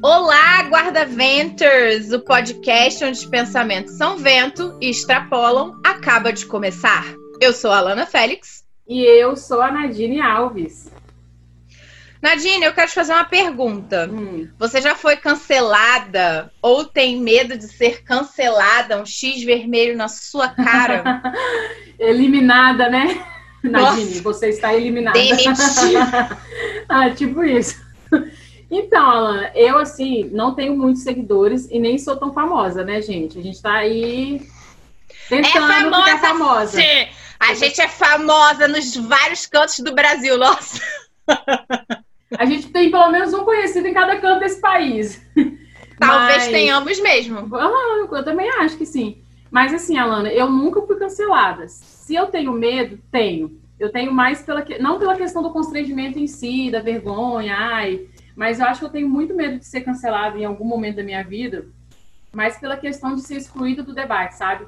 Olá, guarda-venters! O podcast onde os pensamentos são vento e extrapolam acaba de começar. Eu sou a Alana Félix. E eu sou a Nadine Alves. Nadine, eu quero te fazer uma pergunta. Hum. Você já foi cancelada ou tem medo de ser cancelada? Um X vermelho na sua cara? Eliminada, né? Nadine, você está eliminada. ah, tipo isso. Então, Alana, eu assim não tenho muitos seguidores e nem sou tão famosa, né, gente? A gente tá aí tentando é famosa, ficar famosa. Sim. A gente é famosa nos vários cantos do Brasil, nossa. A gente tem pelo menos um conhecido em cada canto desse país. Talvez Mas... tenhamos mesmo. Ah, eu também acho que sim. Mas assim, Alana, eu nunca fui cancelada. Se eu tenho medo, tenho. Eu tenho mais pela não pela questão do constrangimento em si, da vergonha, ai, mas eu acho que eu tenho muito medo de ser cancelado em algum momento da minha vida, mas pela questão de ser excluído do debate, sabe?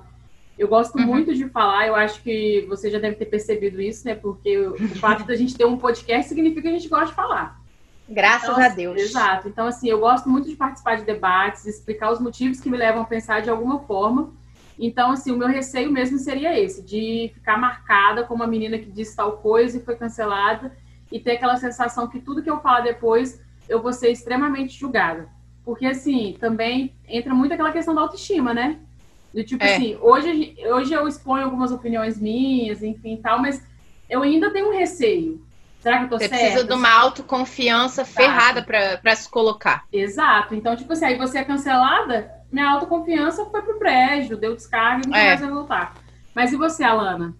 Eu gosto uhum. muito de falar, eu acho que você já deve ter percebido isso, né? Porque o fato da gente ter um podcast significa que a gente gosta de falar. Graças então, a Deus. Exato. Então, assim, eu gosto muito de participar de debates, explicar os motivos que me levam a pensar de alguma forma. Então, assim, o meu receio mesmo seria esse, de ficar marcada como uma menina que disse tal coisa e foi cancelada, e ter aquela sensação que tudo que eu falar depois eu vou ser extremamente julgada. Porque, assim, também entra muito aquela questão da autoestima, né? De tipo é. assim, hoje, hoje eu exponho algumas opiniões minhas, enfim tal, mas eu ainda tenho um receio. Será que eu tô você certa? precisa de uma autoconfiança ferrada para se colocar. Exato. Então, tipo assim, aí você é cancelada, minha autoconfiança foi pro prédio, deu descarga e não é. mais vai voltar. Mas e você, Alana?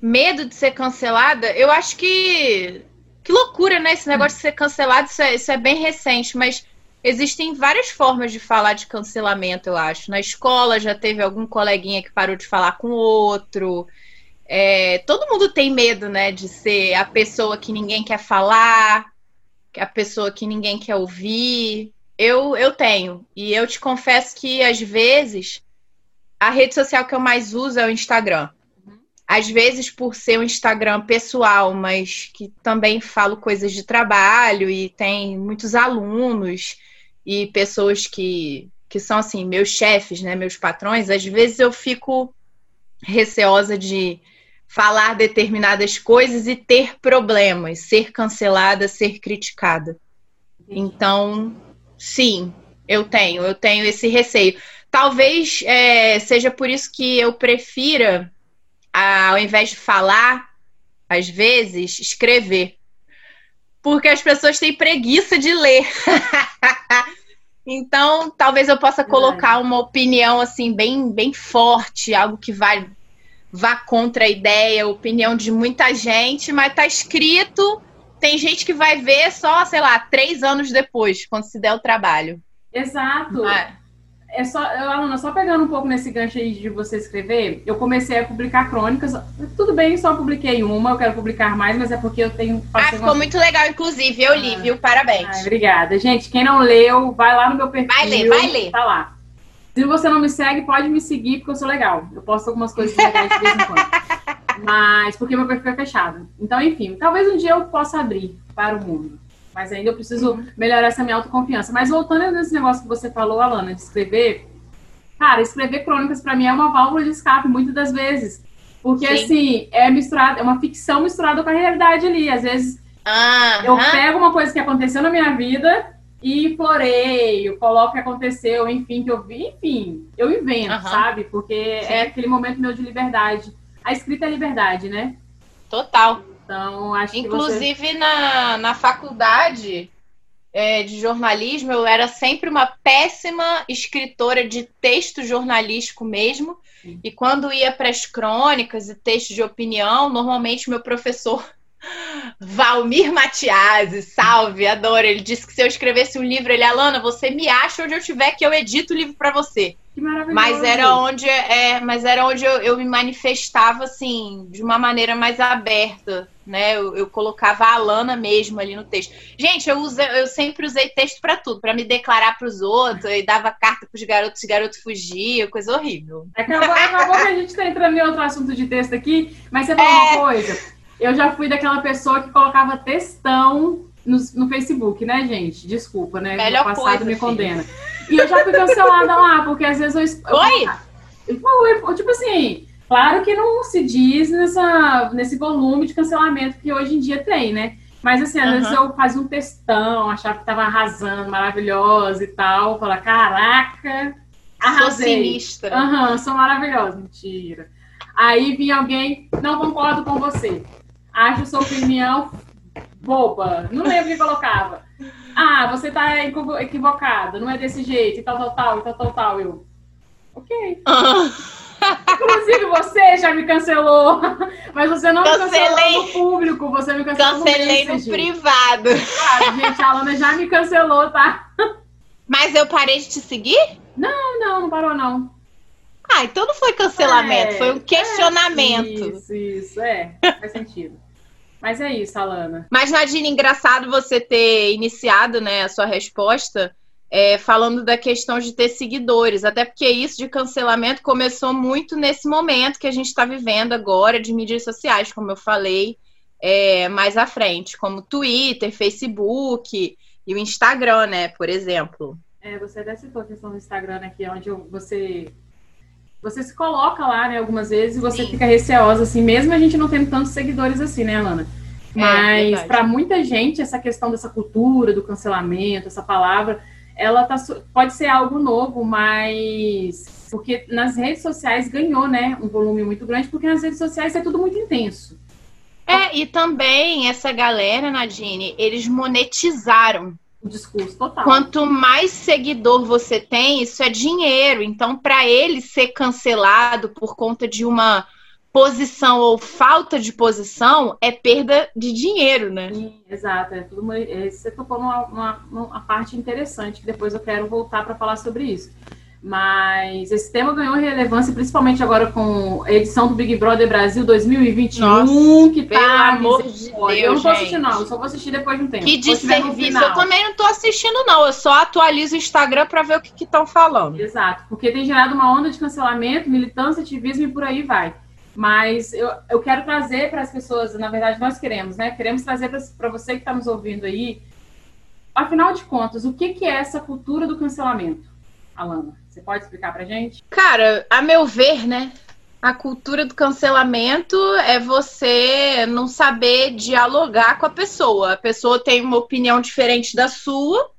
Medo de ser cancelada? Eu acho que que loucura, né? Esse negócio de ser cancelado, isso é, isso é bem recente, mas existem várias formas de falar de cancelamento, eu acho. Na escola já teve algum coleguinha que parou de falar com outro. É, todo mundo tem medo, né, de ser a pessoa que ninguém quer falar, a pessoa que ninguém quer ouvir. Eu, eu tenho. E eu te confesso que, às vezes, a rede social que eu mais uso é o Instagram às vezes por ser um Instagram pessoal, mas que também falo coisas de trabalho e tem muitos alunos e pessoas que, que são assim, meus chefes, né, meus patrões, às vezes eu fico receosa de falar determinadas coisas e ter problemas, ser cancelada, ser criticada. Então, sim, eu tenho, eu tenho esse receio. Talvez é, seja por isso que eu prefira ao invés de falar, às vezes, escrever. Porque as pessoas têm preguiça de ler. então, talvez eu possa colocar uma opinião assim bem, bem forte, algo que vai vá contra a ideia, a opinião de muita gente, mas tá escrito. Tem gente que vai ver só, sei lá, três anos depois, quando se der o trabalho. Exato. Mas é só, Alana, só pegando um pouco nesse gancho aí de você escrever, eu comecei a publicar crônicas. Tudo bem, só publiquei uma, eu quero publicar mais, mas é porque eu tenho. Ah, ficou uma... muito legal, inclusive. Eu li, ah, viu? Parabéns. Ah, obrigada. Gente, quem não leu, vai lá no meu perfil. Vai ler, vai ler. Tá lá. Se você não me segue, pode me seguir, porque eu sou legal. Eu posto algumas coisas legais de vez em quando. Mas porque meu perfil é fechado. Então, enfim, talvez um dia eu possa abrir para o mundo. Mas ainda eu preciso uhum. melhorar essa minha autoconfiança. Mas voltando nesse negócio que você falou, Alana, de escrever, cara, escrever crônicas para mim é uma válvula de escape muitas das vezes. Porque, Sim. assim, é misturado, é uma ficção misturada com a realidade ali. Às vezes eu pego uma coisa que aconteceu na minha vida e floreio, coloco o que aconteceu, enfim, que eu vi, enfim, eu invento, sabe? Porque Sim. é aquele momento meu de liberdade. A escrita é liberdade, né? Total. Então, acho Inclusive, que você... na, na faculdade é, de jornalismo, eu era sempre uma péssima escritora de texto jornalístico mesmo. Sim. E quando ia para as crônicas e textos de opinião, normalmente meu professor Valmir Matiasi, salve, adoro. Ele disse que se eu escrevesse um livro, ele, Alana, você me acha onde eu estiver que eu edito o livro para você. Que maravilhoso. Mas era onde, é, mas era onde eu, eu, me manifestava assim, de uma maneira mais aberta, né? Eu, eu, colocava a Alana mesmo ali no texto. Gente, eu, usei, eu sempre usei texto para tudo, para me declarar para os outros, e dava carta para os garotos, os garotos fugiam, coisa horrível. Acabou, acabou que a gente tá entrando em outro assunto de texto aqui, mas você falou é... uma coisa. Eu já fui daquela pessoa que colocava textão no, no Facebook, né, gente? Desculpa, né? Melhor o passado coisa, me filho. E eu já fui cancelada lá, porque às vezes eu. Oi? eu, eu tipo assim, claro que não se diz nessa, nesse volume de cancelamento que hoje em dia tem, né? Mas assim, às Uhum. vezes eu fazia um textão, achava que tava arrasando, maravilhosa e tal. Falar, caraca, Sou arrasei. sinistra. Aham, sou maravilhosa. Mentira. Aí vinha alguém, não concordo com você. Acho sua opinião boba. Não lembro o que colocava. Ah, você tá equivo- equivocada, não é desse jeito, e tal, tal, tal, e tal, tal, tal. Eu, ok. Inclusive você já me cancelou, mas você não me Cancelei. cancelou no público, você me cancelou Cancelei no no privado. Ah, gente, a Alana já me cancelou, tá? Mas eu parei de te seguir? Não, não, não parou não. Ah, então não foi cancelamento, É, foi um questionamento. Isso, isso, é, faz sentido. Mas é isso, Alana. Mas, Nadine, engraçado você ter iniciado né, a sua resposta é, falando da questão de ter seguidores. Até porque isso de cancelamento começou muito nesse momento que a gente está vivendo agora de mídias sociais, como eu falei é, mais à frente, como Twitter, Facebook e o Instagram, né, por exemplo. É, você até citou a questão do Instagram aqui, onde eu- você você se coloca lá, né, algumas vezes e você Sim. fica receosa, assim, mesmo a gente não tendo tantos seguidores assim, né, Alana? É, Mas verdade. para muita gente, essa questão dessa cultura do cancelamento, essa palavra, ela tá, pode ser algo novo, mas porque nas redes sociais ganhou, né, um volume muito grande, porque nas redes sociais é tudo muito intenso. É, e também essa galera, Nadine, eles monetizaram O discurso total. Quanto mais seguidor você tem, isso é dinheiro. Então, para ele ser cancelado por conta de uma posição ou falta de posição, é perda de dinheiro, né? Sim, exato. É uma- é, você tocou numa, uma, uma parte interessante que depois eu quero voltar para falar sobre isso. Mas esse tema ganhou relevância, principalmente agora com a edição do Big Brother Brasil 2021, Nossa, que pelo tá. amor de. Deus, Eu não tô assistindo, gente. não. Eu só vou assistir depois de um tempo. Que desserviço. Eu também não tô assistindo, não. Eu só atualizo o Instagram para ver o que estão falando. Exato, porque tem gerado uma onda de cancelamento, militância, ativismo e por aí vai. Mas eu, eu quero trazer para as pessoas, na verdade, nós queremos, né? Queremos trazer para você que está nos ouvindo aí, afinal de contas, o que, que é essa cultura do cancelamento? Alana, você pode explicar pra gente? Cara, a meu ver, né? A cultura do cancelamento é você não saber dialogar com a pessoa. A pessoa tem uma opinião diferente da sua,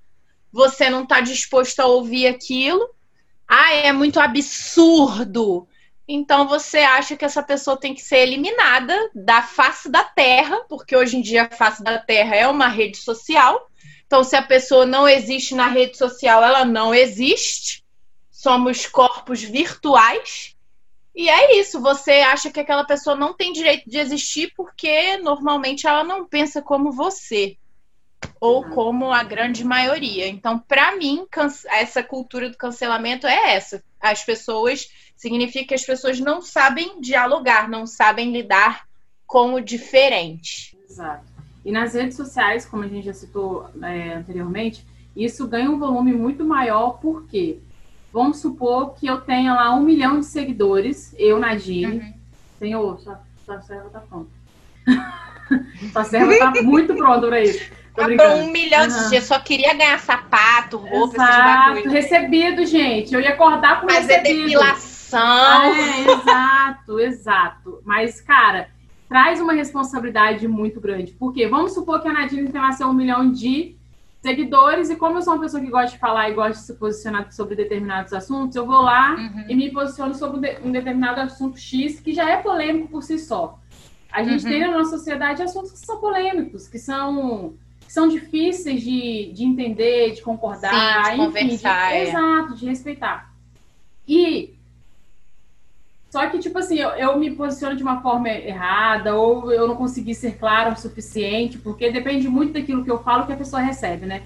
você não tá disposto a ouvir aquilo. Ah, é muito absurdo. Então você acha que essa pessoa tem que ser eliminada da face da Terra, porque hoje em dia a face da Terra é uma rede social. Então, se a pessoa não existe na rede social, ela não existe somos corpos virtuais. E é isso, você acha que aquela pessoa não tem direito de existir porque normalmente ela não pensa como você ou como a grande maioria. Então, para mim, essa cultura do cancelamento é essa. As pessoas significa que as pessoas não sabem dialogar, não sabem lidar com o diferente. Exato. E nas redes sociais, como a gente já citou é, anteriormente, isso ganha um volume muito maior, porque vamos supor que eu tenha lá um milhão de seguidores, eu, Nadine, Senhor, sua, sua serva tá pronta. sua serva tá muito pronta pra isso. Tô brincando. um milhão de Uhum. dias, só queria ganhar sapato, roupa, esses Exato, bagulho. recebido, gente. Eu ia acordar com Fazer recebido. depilação. É, exato, exato. Mas, cara, traz uma responsabilidade muito grande. Porque vamos supor que a Nadine tem lá um milhão de seguidores, e como eu sou uma pessoa que gosta de falar e gosta de se posicionar sobre determinados assuntos, eu vou lá Uhum. e me posiciono sobre um de- determinado assunto X que já é polêmico por si só. A gente Uhum. tem na nossa sociedade assuntos que são polêmicos, que são, que são difíceis de, de entender, de concordar, Sim, de enfim, conversar, é. exato, de respeitar. E só que, tipo assim, eu, eu me posiciono de uma forma errada, ou eu não consegui ser clara o suficiente, porque depende muito daquilo que eu falo que a pessoa recebe, né?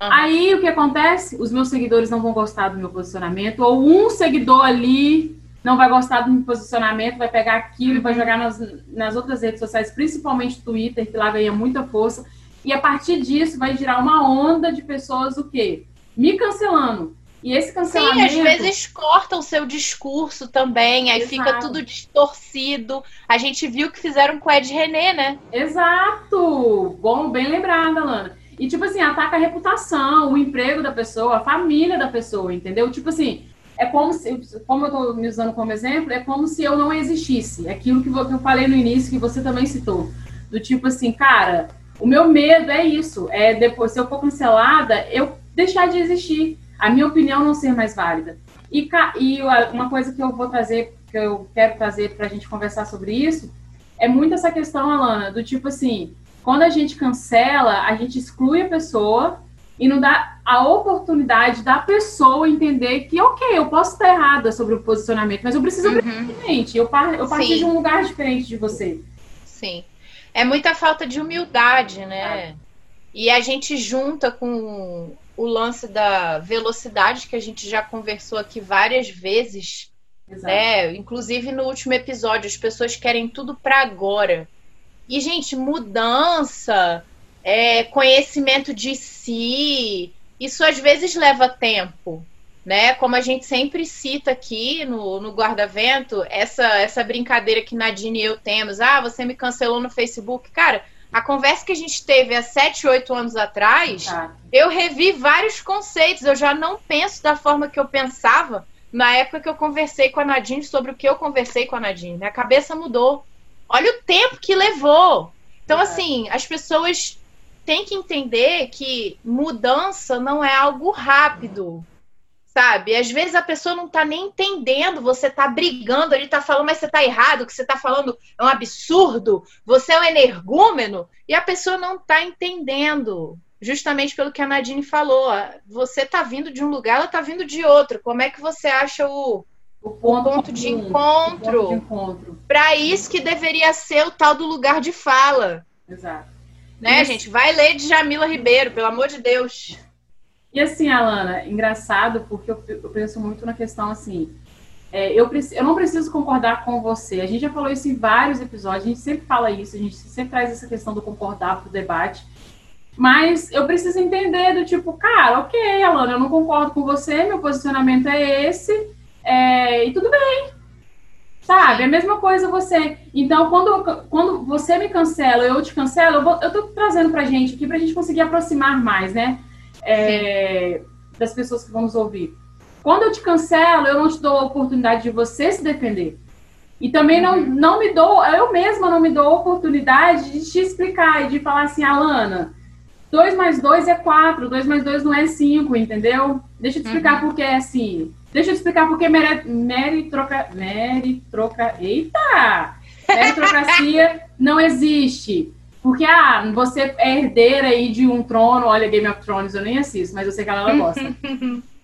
Aham. Aí o que acontece? Os meus seguidores não vão gostar do meu posicionamento, ou um seguidor ali não vai gostar do meu posicionamento, vai pegar aquilo, vai jogar nas, nas outras redes sociais, principalmente Twitter, que lá ganha muita força, e a partir disso vai gerar uma onda de pessoas o quê? Me cancelando. E esse cancelamento. Sim, às vezes cortam o seu discurso também, aí Exato. fica tudo distorcido. A gente viu que fizeram com o Ed René, né? Exato! Bom, bem lembrada, Lana. E, tipo assim, ataca a reputação, o emprego da pessoa, a família da pessoa, entendeu? Tipo assim, é como se, como eu estou me usando como exemplo, é como se eu não existisse. É aquilo que eu falei no início, que você também citou. Do tipo assim, cara, o meu medo é isso. É depois, se eu for cancelada, eu deixar de existir. A minha opinião não ser mais válida. E, e uma coisa que eu vou trazer, que eu quero trazer para a gente conversar sobre isso, é muito essa questão, Alana, do tipo assim, quando a gente cancela, a gente exclui a pessoa e não dá a oportunidade da pessoa entender que, ok, eu posso estar errada sobre o posicionamento, mas eu preciso uhum. diferente. Eu, par eu parti de um lugar diferente de você. Sim. É muita falta de humildade, né? E a gente junta com o lance da velocidade que a gente já conversou aqui várias vezes. Exato. Né? Inclusive no último episódio, as pessoas querem tudo para agora. E, gente, mudança, é, conhecimento de si, isso às vezes leva tempo, né? Como a gente sempre cita aqui no, no Guarda-Vento, essa, essa brincadeira que Nadine e eu temos, ah, você me cancelou no Facebook. Cara, a conversa que a gente teve há 7, 8 anos atrás, eu revi vários conceitos, eu já não penso da forma que eu pensava na época que eu conversei com a Nadine sobre o que eu conversei com a Nadine. Minha cabeça mudou. Olha o tempo que levou. Então, assim, as pessoas tem que entender que mudança não é algo rápido. Sabe? Às vezes a pessoa não tá nem entendendo, você tá brigando, ele tá falando, mas você tá errado, o que você tá falando é um absurdo, você é um energúmeno, e a pessoa não tá entendendo. Justamente pelo que a Nadine falou. Você tá vindo de um lugar, ela tá vindo de outro. Como é que você acha o, o ponto, o ponto de encontro? encontro. Para isso que deveria ser o tal do lugar de fala. Exato. Né, Isso. gente? Vai ler de Jamila Ribeiro, pelo amor de Deus. E assim, Alana, engraçado, porque eu, eu penso muito na questão assim. É, eu, eu não preciso concordar com você. A gente já falou isso em vários episódios, a gente sempre fala isso, a gente sempre traz essa questão do concordar para o debate. Mas eu preciso entender do tipo, cara, ok, Alana, eu não concordo com você, meu posicionamento é esse, é, e tudo bem, Sabe? É a mesma coisa você. Então, quando, quando você me cancela eu te cancelo, eu, vou, eu tô trazendo pra gente aqui pra gente conseguir aproximar mais, né? É, das pessoas que vão nos ouvir. Quando eu te cancelo, eu não te dou a oportunidade de você se defender. E também não, uhum. não me dou, eu mesma não me dou a oportunidade de te explicar e de falar assim, Alana, 2 mais 2 é 4, 2 mais 2 não é 5, entendeu? Deixa eu te explicar uhum. por que é assim. Deixa eu te explicar por que meritroca... meritroca... Eita! meritocracia não existe. Porque, ah, você é herdeira aí de um trono, olha, Game of Thrones eu nem assisto, mas eu sei que ela gosta.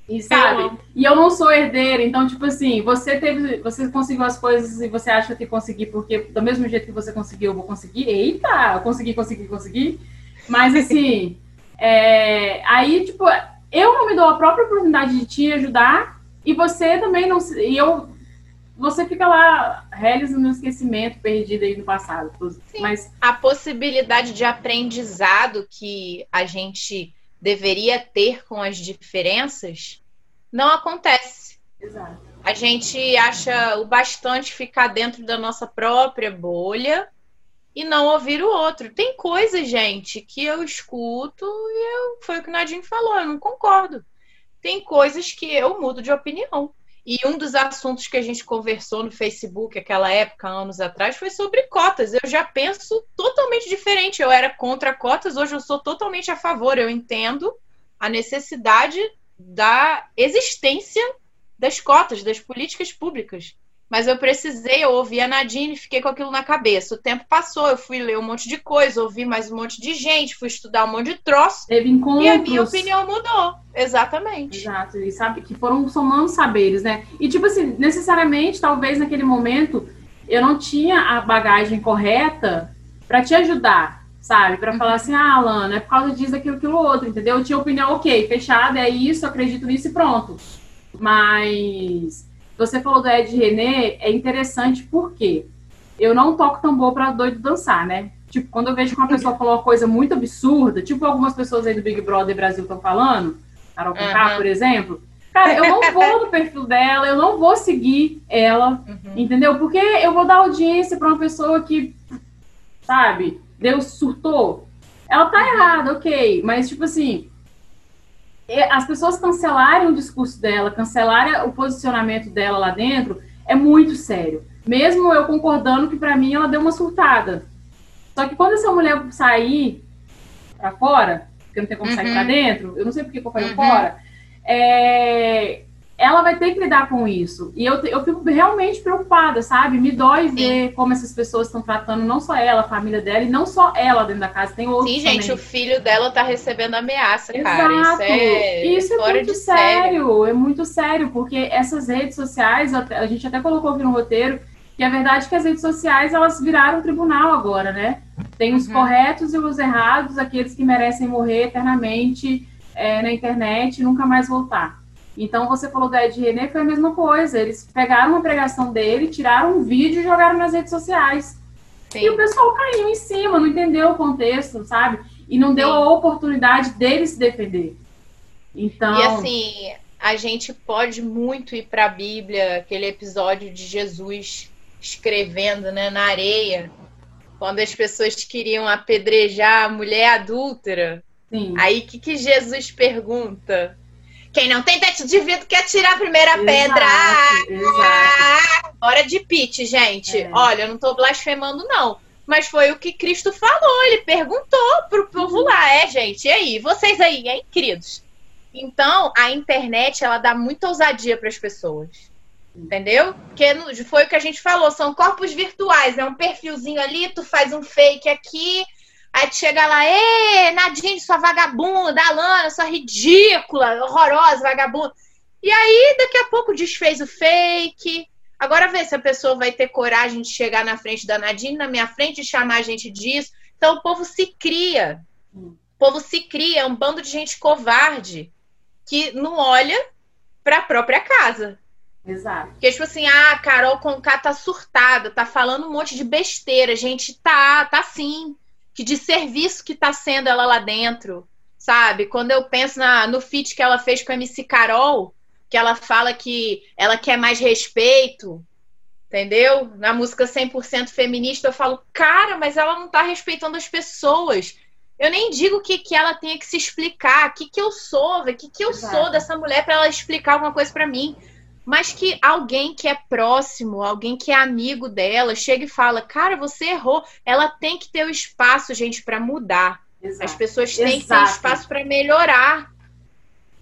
E sabe? Eu e eu não sou herdeira, então, tipo assim, você teve. Você conseguiu as coisas e você acha que conseguir, porque do mesmo jeito que você conseguiu, eu vou conseguir. Eita! Consegui, consegui, consegui. Mas assim, é, aí, tipo, eu não me dou a própria oportunidade de te ajudar e você também não. E eu. Você fica lá, réis no esquecimento, perdido aí no passado. Sim. Mas a possibilidade de aprendizado que a gente deveria ter com as diferenças não acontece. Exato. A gente acha o bastante ficar dentro da nossa própria bolha e não ouvir o outro. Tem coisas, gente, que eu escuto e eu, foi o que o Nadine falou, eu não concordo tem coisas que eu mudo de opinião. E um dos assuntos que a gente conversou no Facebook aquela época, anos atrás, foi sobre cotas. Eu já penso totalmente diferente. Eu era contra cotas, hoje eu sou totalmente a favor. Eu entendo a necessidade da existência das cotas, das políticas públicas. Mas eu precisei, eu ouvi a Nadine, fiquei com aquilo na cabeça. O tempo passou, eu fui ler um monte de coisa, ouvi mais um monte de gente, fui estudar um monte de troço. Teve encontros. E a minha opinião mudou. Exatamente. Exato. E sabe que foram somando saberes, né? E tipo assim, necessariamente, talvez naquele momento, eu não tinha a bagagem correta para te ajudar, sabe? Para falar assim, ah, Alana, é por causa disso, daquilo, aquilo, outro, entendeu? Eu tinha opinião, ok, fechada, é isso, acredito nisso e pronto. Mas você falou do Ed René, é interessante porque eu não toco tambor para doido dançar, né? Tipo, quando eu vejo que uma pessoa falou uma coisa muito absurda, tipo algumas pessoas aí do Big Brother Brasil estão falando, Carol Conká, uhum. por exemplo, Cara, eu não vou no perfil dela, eu não vou seguir ela, uhum. entendeu? Porque eu vou dar audiência para uma pessoa que, sabe, Deus surtou. Ela tá uhum. errada, ok, mas tipo assim, as pessoas cancelarem o discurso dela, cancelarem o posicionamento dela lá dentro, é muito sério. Mesmo eu concordando que para mim ela deu uma surtada. Só que quando essa mulher sair para fora, porque não tem como uhum. sair para dentro, eu não sei porque que eu falei uhum. fora, é, ela vai ter que lidar com isso. E eu, eu fico realmente preocupada, sabe? Me dói Sim. ver como essas pessoas estão tratando não só ela, a família dela, e não só ela dentro da casa, tem outros. Sim, gente, também. o filho dela tá recebendo ameaça, Exato. cara. Isso é, isso é muito sério. sério, é muito sério, porque essas redes sociais, a gente até colocou aqui no roteiro, que a verdade é que as redes sociais elas viraram tribunal agora, né? Tem os uhum. corretos e os errados, aqueles que merecem morrer eternamente é, na internet e nunca mais voltar. Então, você falou do Ed René, foi a mesma coisa. Eles pegaram uma pregação dele, tiraram um vídeo e jogaram nas redes sociais. Sim. E o pessoal caiu em cima, não entendeu o contexto, sabe? E não deu Sim. a oportunidade dele se defender. Então... E assim, a gente pode muito ir para a Bíblia, aquele episódio de Jesus escrevendo né, na areia, quando as pessoas queriam apedrejar a mulher adúltera. Sim. Aí o que, que Jesus pergunta? Quem não tem teto de vidro quer tirar a primeira exato, pedra. Exato. Hora de pitch, gente. É. Olha, eu não tô blasfemando, não. Mas foi o que Cristo falou. Ele perguntou pro povo uhum. lá. É, gente, e aí? Vocês aí, hein, queridos? Então, a internet, ela dá muita ousadia para as pessoas. Entendeu? Porque foi o que a gente falou, são corpos virtuais, é um perfilzinho ali, tu faz um fake aqui, Aí tu chega lá, ê, Nadine, sua vagabunda, Alana, sua ridícula, horrorosa, vagabunda. E aí, daqui a pouco, desfez o fake. Agora vê se a pessoa vai ter coragem de chegar na frente da Nadine, na minha frente, e chamar a gente disso. Então, o povo se cria. O povo se cria, é um bando de gente covarde que não olha para a própria casa. Exato. Porque, tipo assim, ah, Carol Conká tá surtada, tá falando um monte de besteira. Gente, tá, tá sim que de serviço que tá sendo ela lá dentro, sabe? Quando eu penso na, no feat que ela fez com a MC Carol, que ela fala que ela quer mais respeito, entendeu? Na música 100% feminista, eu falo, cara, mas ela não tá respeitando as pessoas. Eu nem digo que, que ela tenha que se explicar, o que, que eu sou, o que, que eu Exato. sou dessa mulher para ela explicar alguma coisa para mim mas que alguém que é próximo, alguém que é amigo dela, chega e fala: Cara, você errou. Ela tem que ter o espaço, gente, para mudar. Exato. As pessoas têm Exato. que ter espaço para melhorar.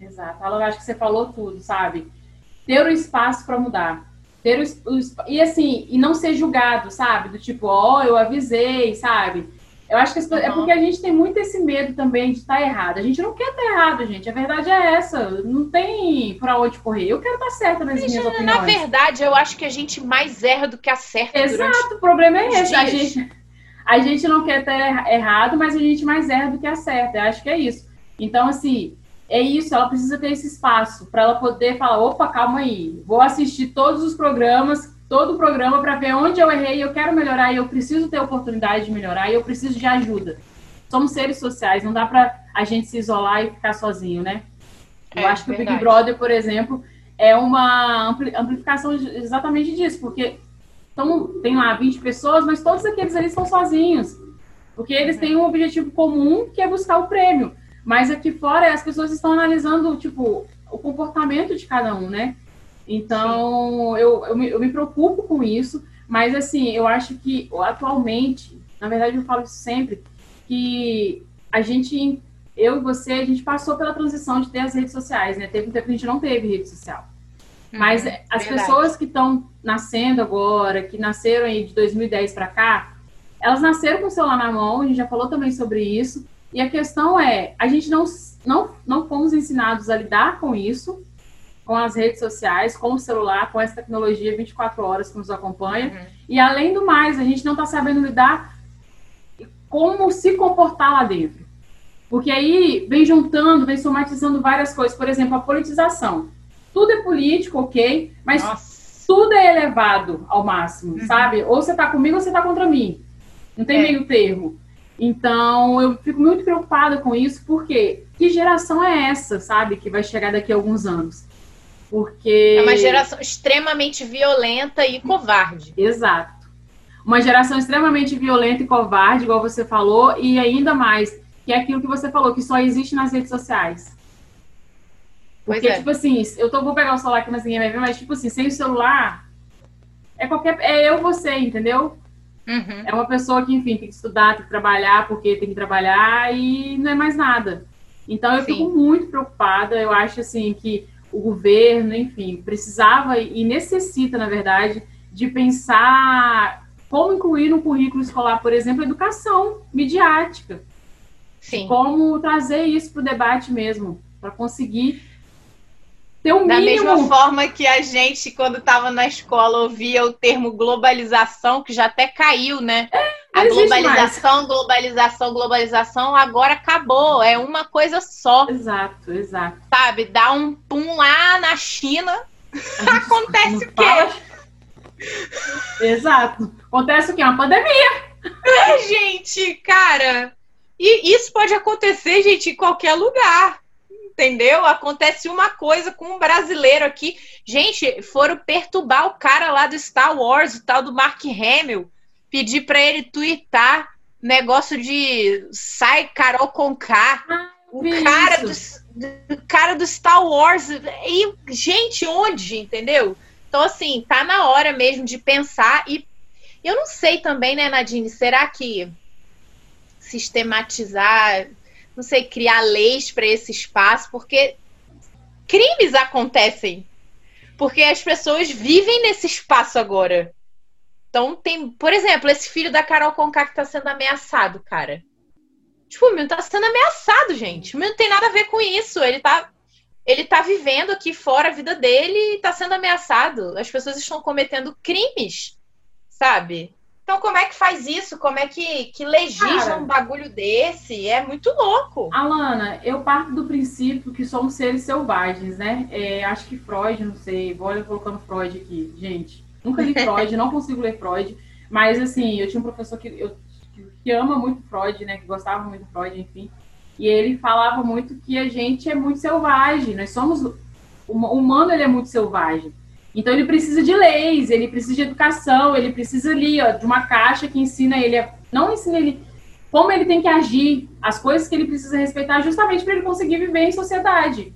Exato. Eu acho que você falou tudo, sabe? Ter o espaço para mudar. Ter o, o, e assim, e não ser julgado, sabe? Do tipo, ó, oh, eu avisei, sabe? Eu acho que uhum. é porque a gente tem muito esse medo também de estar tá errado. A gente não quer estar tá errado, gente. A verdade é essa. Não tem para onde correr. Eu quero estar tá certa nas gente, minhas opiniões. Na verdade, eu acho que a gente mais erra do que acerta. Exato, o problema é esse. A gente, a gente não quer estar errado, mas a gente mais erra do que acerta. Eu acho que é isso. Então, assim, é isso. Ela precisa ter esse espaço para ela poder falar: opa, calma aí. Vou assistir todos os programas todo o programa para ver onde eu errei, eu quero melhorar e eu preciso ter oportunidade de melhorar e eu preciso de ajuda. Somos seres sociais, não dá para a gente se isolar e ficar sozinho, né? Eu é, acho que verdade. o Big Brother, por exemplo, é uma amplificação exatamente disso, porque então, tem lá 20 pessoas, mas todos aqueles ali estão sozinhos. Porque eles têm um objetivo comum, que é buscar o prêmio. Mas aqui fora, as pessoas estão analisando, tipo, o comportamento de cada um, né? Então, eu, eu me, eu, me, preocupo com isso, mas assim, eu acho que atualmente, na verdade eu falo isso sempre, que a gente, eu e você, a gente passou pela transição de ter as redes sociais, né? Teve um tempo que a gente não teve rede social. Uhum, mas as verdade. pessoas que estão nascendo agora, que nasceram aí de 2010 para cá, elas nasceram com o celular na mão, a gente já falou também sobre isso. E a questão é, a gente não, não, não fomos ensinados a lidar com isso, com as redes sociais, com o celular, com essa tecnologia 24 horas que nos acompanha. Uhum. E além do mais, a gente não está sabendo lidar como se comportar lá dentro. Porque aí vem juntando, vem somatizando várias coisas. Por exemplo, a politização. Tudo é político, ok, mas Nossa. tudo é elevado ao máximo, uhum. sabe? Ou você está comigo ou você está contra mim. Não tem é. meio termo. Então, eu fico muito preocupada com isso, porque que geração é essa, sabe, que vai chegar daqui a alguns anos? Porque. É uma geração extremamente violenta e covarde. Exato. Uma geração extremamente violenta e covarde, igual você falou, e ainda mais, que é aquilo que você falou, que só existe nas redes sociais. Porque, é. tipo assim, eu tô, vou pegar o celular aqui, mas ninguém vai ver, mas, tipo assim, sem o celular, é qualquer. É eu, você, entendeu? Uhum. É uma pessoa que, enfim, tem que estudar, tem que trabalhar, porque tem que trabalhar e não é mais nada. Então, eu Sim. fico muito preocupada. Eu acho, assim, que o governo, enfim, precisava e necessita, na verdade, de pensar como incluir no currículo escolar, por exemplo, educação midiática. Sim. Como trazer isso para o debate mesmo, para conseguir ter um da mínimo... mesma forma que a gente, quando estava na escola, ouvia o termo globalização, que já até caiu, né? É, a globalização, mais. globalização, globalização, agora acabou. É uma coisa só. Exato, exato. Sabe? Dá um pum lá na China. Acontece o quê? Exato. Acontece o quê? Uma pandemia. É, gente, cara. E isso pode acontecer, gente, em qualquer lugar entendeu? Acontece uma coisa com um brasileiro aqui. Gente, foram perturbar o cara lá do Star Wars, o tal do Mark Hamill, pedir para ele twittar negócio de sai Carol com K. Ah, o cara do, do, cara do Star Wars. E, gente, onde, entendeu? Então, assim, tá na hora mesmo de pensar e eu não sei também, né, Nadine? Será que sistematizar não sei, criar leis para esse espaço, porque crimes acontecem. Porque as pessoas vivem nesse espaço agora. Então tem, por exemplo, esse filho da Carol Conká que tá sendo ameaçado, cara. Tipo, o menino tá sendo ameaçado, gente. O menino não tem nada a ver com isso. Ele tá ele tá vivendo aqui fora a vida dele e tá sendo ameaçado. As pessoas estão cometendo crimes, sabe? Então, como é que faz isso? Como é que, que legisla Cara, um bagulho desse? É muito louco. Alana, eu parto do princípio que somos seres selvagens, né? É, acho que Freud, não sei, vou colocando Freud aqui. Gente, nunca li Freud, não consigo ler Freud. Mas, assim, eu tinha um professor que, eu, que ama muito Freud, né? Que gostava muito de Freud, enfim. E ele falava muito que a gente é muito selvagem. Nós somos... O humano, ele é muito selvagem. Então ele precisa de leis, ele precisa de educação, ele precisa ali ó, de uma caixa que ensina ele a, não ensina ele como ele tem que agir, as coisas que ele precisa respeitar justamente para ele conseguir viver em sociedade.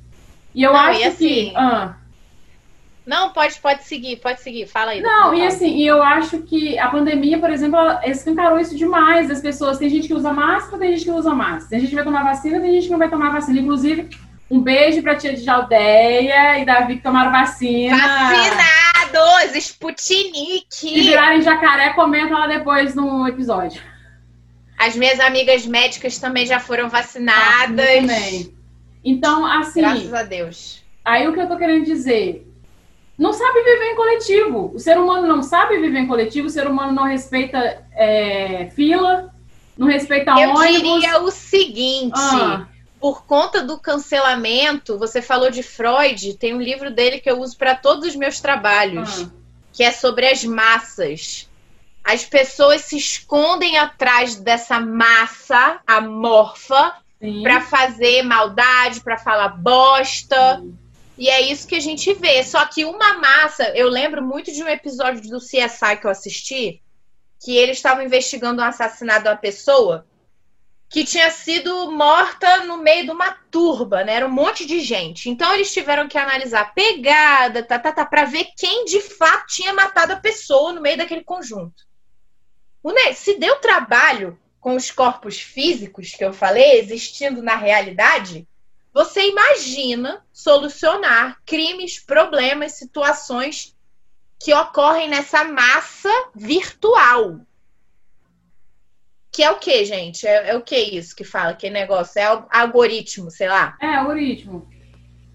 E eu não, acho e assim, que ah, não, pode, pode seguir, pode seguir, fala aí. Não, e assim, e eu acho que a pandemia, por exemplo, escancarou isso demais das pessoas. Tem gente que usa máscara, tem gente que usa máscara. Tem gente que vai tomar vacina, tem gente que não vai tomar vacina. Inclusive, um beijo pra tia de Aldeia e Davi que tomaram vacina. Vacinados! Sputnik! Se virarem jacaré, comenta lá depois no episódio. As minhas amigas médicas também já foram vacinadas. Ah, também. Então, assim. Graças a Deus. Aí o que eu tô querendo dizer? Não sabe viver em coletivo. O ser humano não sabe viver em coletivo, o ser humano não respeita é, fila, não respeita eu ônibus. Eu diria o seguinte. Ah por conta do cancelamento, você falou de Freud, tem um livro dele que eu uso para todos os meus trabalhos, uhum. que é sobre as massas. As pessoas se escondem atrás dessa massa amorfa para fazer maldade, para falar bosta. Sim. E é isso que a gente vê. Só que uma massa, eu lembro muito de um episódio do CSI que eu assisti, que eles estavam investigando um assassinato de uma pessoa que tinha sido morta no meio de uma turba, né? Era um monte de gente. Então eles tiveram que analisar pegada, tá, tá, tá, para ver quem de fato tinha matado a pessoa no meio daquele conjunto. O, se deu trabalho com os corpos físicos que eu falei existindo na realidade, você imagina solucionar crimes, problemas, situações que ocorrem nessa massa virtual, que é o que, gente? É, é, o que isso que fala? Que negócio? É algoritmo, sei lá? É, algoritmo.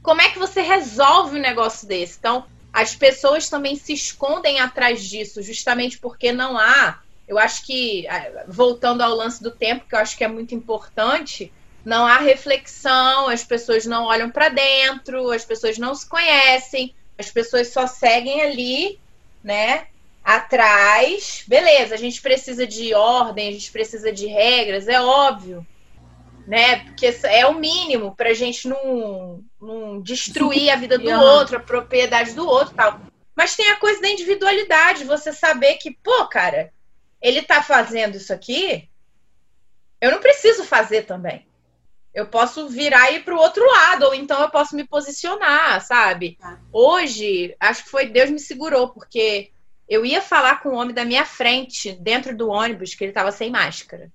Como é que você resolve um negócio desse? Então, as pessoas também se escondem atrás disso, justamente porque não há. Eu acho que, voltando ao lance do tempo, que eu acho que é muito importante, não há reflexão, as pessoas não olham para dentro, as pessoas não se conhecem, as pessoas só seguem ali, né? atrás, beleza, a gente precisa de ordem, a gente precisa de regras, é óbvio, né? Porque é o mínimo para a gente não, não destruir a vida do outro, a propriedade do outro tal. Mas tem a coisa da individualidade, você saber que, pô, cara, ele tá fazendo isso aqui, eu não preciso fazer também. Eu posso virar e ir para o outro lado, ou então eu posso me posicionar, sabe? Tá. Hoje, acho que foi Deus me segurou, porque eu ia falar com o homem da minha frente, dentro do ônibus, que ele estava sem máscara.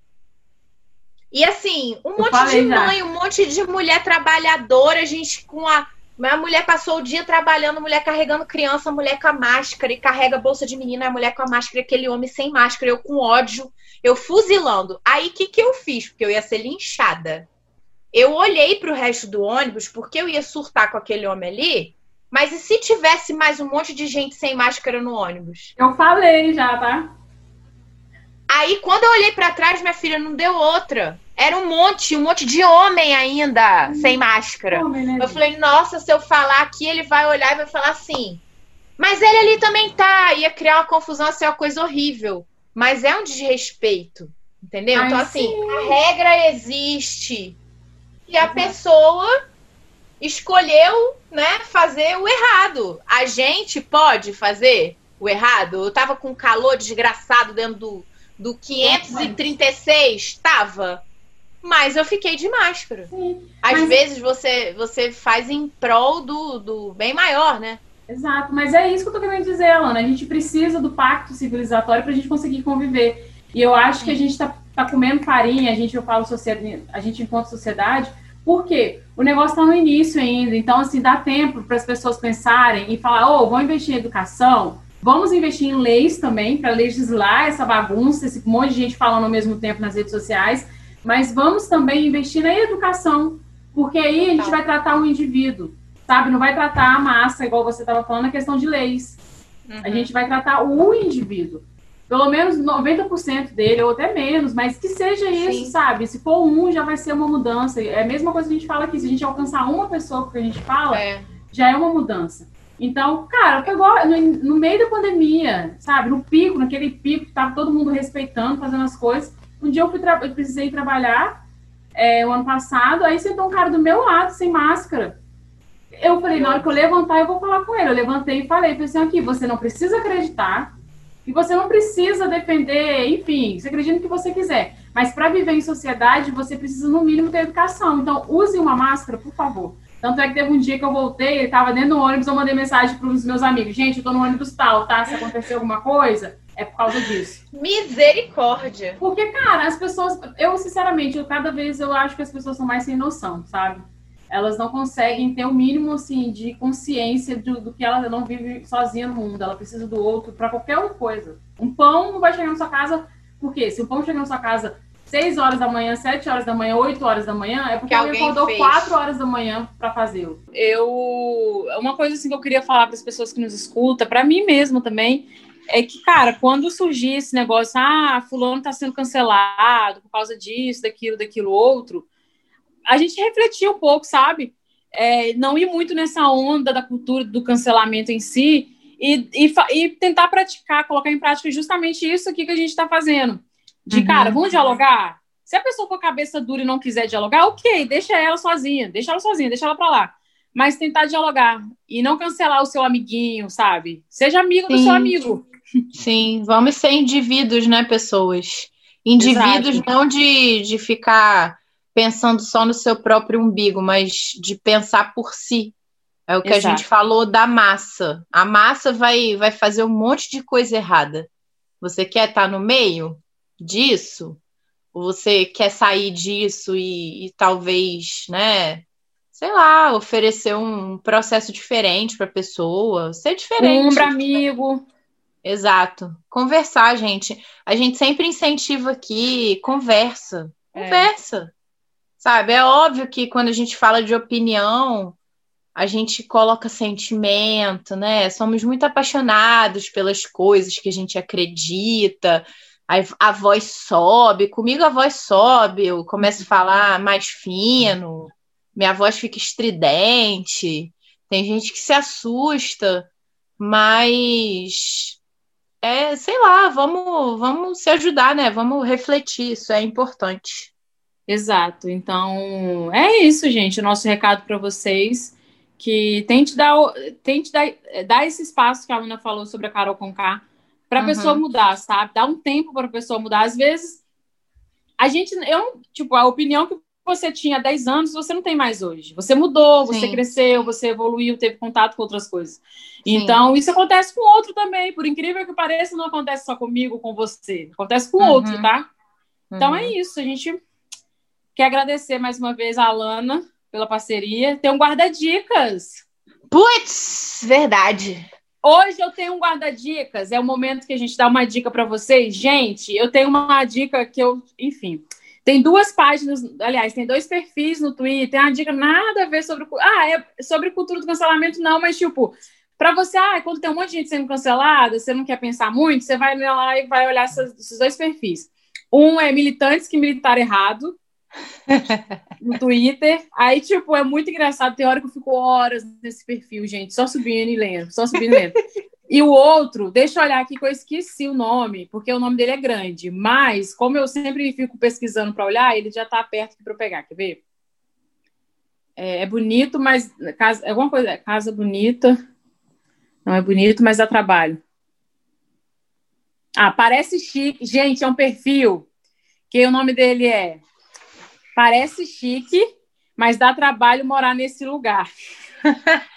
E assim, um eu monte de mãe, já. um monte de mulher trabalhadora, gente com a. A mulher passou o dia trabalhando, mulher carregando criança, mulher com a máscara e carrega a bolsa de menina, a mulher com a máscara, aquele homem sem máscara, eu com ódio, eu fuzilando. Aí o que, que eu fiz? Porque eu ia ser linchada. Eu olhei para o resto do ônibus porque eu ia surtar com aquele homem ali. Mas e se tivesse mais um monte de gente sem máscara no ônibus? Eu falei já, tá? Aí quando eu olhei para trás, minha filha não deu outra. Era um monte, um monte de homem ainda hum, sem máscara. Homem, né, eu falei, nossa, se eu falar aqui, ele vai olhar e vai falar assim. Mas ele ali também tá. Ia criar uma confusão, assim, uma coisa horrível. Mas é um desrespeito. Entendeu? Ai, então, assim, sim. a regra existe e a pessoa escolheu, né, fazer o errado. A gente pode fazer o errado? Eu tava com calor desgraçado dentro do, do 536, tava. Mas eu fiquei de máscara. Sim, Às mas... vezes você, você faz em prol do, do bem maior, né? Exato, mas é isso que eu tô querendo dizer, Alana. A gente precisa do pacto civilizatório pra gente conseguir conviver. E eu acho Sim. que a gente tá, tá comendo farinha, a gente, eu falo, sociedade, a gente enquanto sociedade, por quê? O negócio está no início ainda, então assim dá tempo para as pessoas pensarem e falar, oh, vamos investir em educação, vamos investir em leis também para legislar essa bagunça, esse monte de gente falando ao mesmo tempo nas redes sociais, mas vamos também investir na educação, porque aí a gente vai tratar um indivíduo, sabe? Não vai tratar a massa, igual você estava falando, a questão de leis. Uhum. A gente vai tratar o indivíduo pelo menos 90% dele, ou até menos, mas que seja isso, Sim. sabe? Se for um, já vai ser uma mudança. É a mesma coisa que a gente fala aqui, se a gente alcançar uma pessoa que a gente fala, é. já é uma mudança. Então, cara, pegou no, no, meio da pandemia, sabe? No pico, naquele pico que tava todo mundo respeitando, fazendo as coisas. Um dia eu, fui eu precisei trabalhar, é, o ano passado, aí sentou um cara do meu lado, sem máscara. Eu falei, na hora que eu levantar, eu vou falar com ele. Eu levantei e falei, falei assim, aqui, você não precisa acreditar e você não precisa defender, enfim, você acredita no que você quiser. Mas para viver em sociedade, você precisa, no mínimo, ter educação. Então, use uma máscara, por favor. Tanto é que teve um dia que eu voltei, ele estava dentro do ônibus, eu mandei mensagem para os meus amigos: gente, eu tô no ônibus tal, tá? Se acontecer alguma coisa, é por causa disso. Misericórdia. Porque, cara, as pessoas. Eu, sinceramente, eu, cada vez eu acho que as pessoas são mais sem noção, sabe? Elas não conseguem ter o mínimo assim de consciência do, do, que ela não vive sozinha no mundo. Ela precisa do outro para qualquer coisa. Um pão não vai chegar na sua casa, porque se o pão chegar na sua casa 6 horas da manhã, 7 horas da manhã, 8 horas da manhã, é porque alguém acordou fez. 4 horas da manhã para fazê-lo. Eu uma coisa assim que eu queria falar para as pessoas que nos escutam, para mim mesmo também, é que, cara, quando surgir esse negócio, ah, fulano está sendo cancelado por causa disso, daquilo, daquilo outro, a gente refletir um pouco, sabe? É, não ir muito nessa onda da cultura do cancelamento em si e, e, e, tentar praticar, colocar em prática justamente isso aqui que a gente está fazendo. De uhum. cara, vamos dialogar? Se a pessoa com a cabeça dura e não quiser dialogar, ok, deixa ela sozinha, deixa ela sozinha, deixa ela para lá. Mas tentar dialogar e não cancelar o seu amiguinho, sabe? Seja amigo Sim. do seu amigo. Sim, vamos ser indivíduos, né, pessoas? Indivíduos Exato. não de, de ficar pensando só no seu próprio umbigo, mas de pensar por si. É o que Exato. a gente falou da massa. A massa vai, vai fazer um monte de coisa errada. Você quer estar no meio disso? Ou você quer sair disso e, e talvez, né? Sei lá, oferecer um processo diferente para a pessoa, ser diferente. Um amigo. Exato. Conversar, gente. A gente sempre incentiva aqui, conversa. É. Conversa. É. Sabe, é óbvio que quando a gente fala de opinião, a gente coloca sentimento, né? Somos muito apaixonados pelas coisas que a gente acredita. A, a voz sobe, comigo a voz sobe, eu começo a falar mais fino, minha voz fica estridente. Tem gente que se assusta, mas é, sei lá, vamos, vamos se ajudar, né? Vamos refletir, isso é importante. Exato. Então, é isso, gente. O nosso recado para vocês que tente dar, tente dar, dar esse espaço que a Luna falou sobre a Carol Conká para a uhum. pessoa mudar, sabe? Dá um tempo para a pessoa mudar. Às vezes, a gente, eu, tipo, a opinião que você tinha 10 anos, você não tem mais hoje. Você mudou, você Sim. cresceu, você evoluiu, teve contato com outras coisas. Sim. Então, isso acontece com outro também. Por incrível que pareça, não acontece só comigo, com você. Acontece com uhum. outro, tá? Então uhum. é isso. A gente quer agradecer mais uma vez a Alana pela parceria. Tem um guarda-dicas. Putz, verdade. Hoje eu tenho um guarda-dicas. É o momento que a gente dá uma dica para vocês. Gente, eu tenho uma dica que eu, enfim, tem duas páginas, aliás, tem dois perfis no Twitter, tem uma dica nada a ver sobre. Ah, é sobre cultura do cancelamento, não, mas tipo, para você, ah, quando tem um monte de gente sendo cancelada, você não quer pensar muito, você vai lá e vai olhar esses, esses dois perfis. Um é militantes que militaram errado, no Twitter. Aí, tipo, é muito engraçado. Tem hora que eu fico horas nesse perfil, gente, só subindo e lendo, só subindo e lendo. E o outro, deixa eu olhar aqui que eu esqueci o nome, porque o nome dele é grande. Mas, como eu sempre fico pesquisando para olhar, ele já está perto para eu pegar. Quer ver? É, é, bonito, mas. Casa, alguma coisa. Casa bonita. Não é bonito, mas dá trabalho. Ah, parece chique. Gente, é um perfil que o nome dele é. Parece chique, mas dá trabalho morar nesse lugar.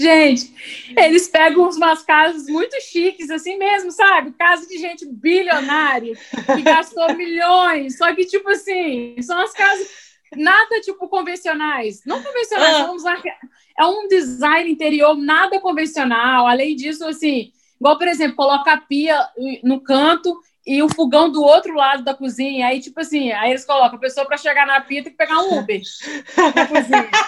Gente, eles pegam umas casas muito chiques, assim mesmo, sabe? Casa de gente bilionária, que gastou milhões. Só que, tipo assim, são as casas nada, tipo, convencionais. Não convencionais, ah. vamos lá. É um design interior nada convencional. Além disso, assim, igual, por exemplo, colocar a pia no canto e o fogão do outro lado da cozinha. Aí, tipo assim, aí eles colocam a pessoa para chegar na pia tem que pegar um Uber na cozinha.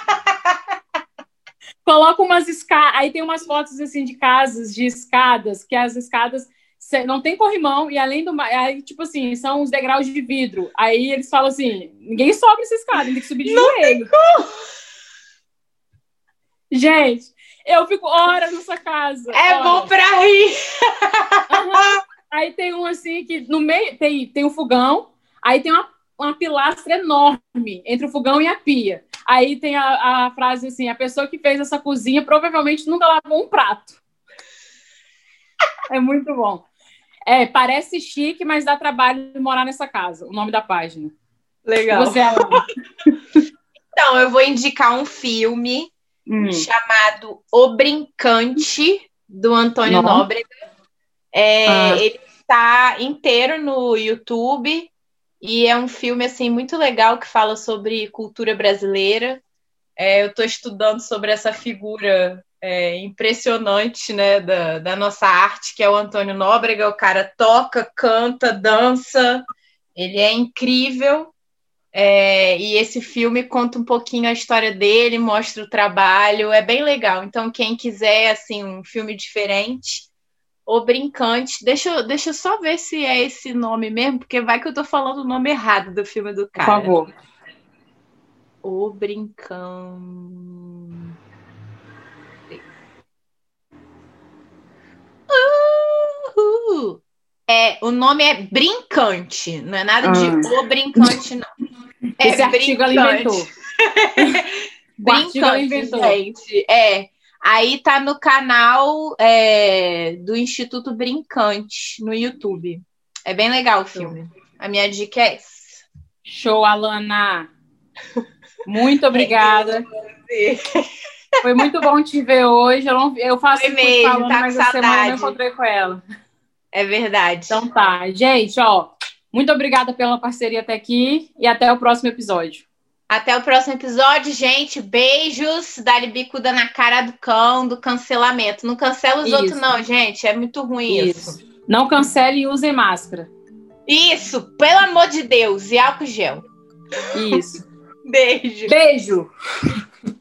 coloca umas escadas. Aí tem umas fotos assim de casas, de escadas, que as escadas não tem corrimão, e além do. Aí, tipo assim, são os degraus de vidro. Aí eles falam assim: ninguém sobe essa escada, tem que subir de não joelho. Gente, eu fico horas nessa casa. É horas. bom pra rir. Uhum. Aí tem um assim que no meio tem, tem um fogão, aí tem uma, uma pilastra enorme entre o fogão e a pia. Aí tem a, a frase assim: a pessoa que fez essa cozinha provavelmente nunca lavou um prato. É muito bom. É, parece chique, mas dá trabalho morar nessa casa. O nome da página. Legal. Você, então, eu vou indicar um filme hum. chamado O Brincante, do Antônio. Nóbrega. É, ah. Ele está inteiro no YouTube. E é um filme assim muito legal que fala sobre cultura brasileira. É, eu estou estudando sobre essa figura é, impressionante né, da, da, nossa arte, que é o Antônio Nóbrega. O cara toca, canta, dança, ele é incrível. É, e esse filme conta um pouquinho a história dele, mostra o trabalho, é bem legal. Então, quem quiser assim um filme diferente, o Brincante. Deixa, eu, deixa eu só ver se é esse nome mesmo, porque vai que eu tô falando o nome errado do filme do cara. Por favor. O Brincante. Uhul. É, o nome é Brincante, não é nada de ah. O Brincante, não. É Esse artigo ela inventou. brincante, inventou. gente. É. Aí tá no canal é, do Instituto Brincante, no YouTube. É bem legal o filme. A minha dica é essa. Show, Alana! Muito obrigada. Foi muito bom te ver hoje. Eu, não, eu faço Foi mesmo, falando, tá mas essa semana eu encontrei com ela. É verdade. Então tá. Gente, ó, muito obrigada pela parceria até aqui e até o próximo episódio. Até o próximo episódio, gente. Beijos. Dá-lhe bicuda na cara do cão, do cancelamento. Não cancela os isso. outros, não, gente. É muito ruim isso. isso. Não cancele e use máscara. Isso, pelo amor de Deus. E álcool gel. Isso. Beijo. Beijo.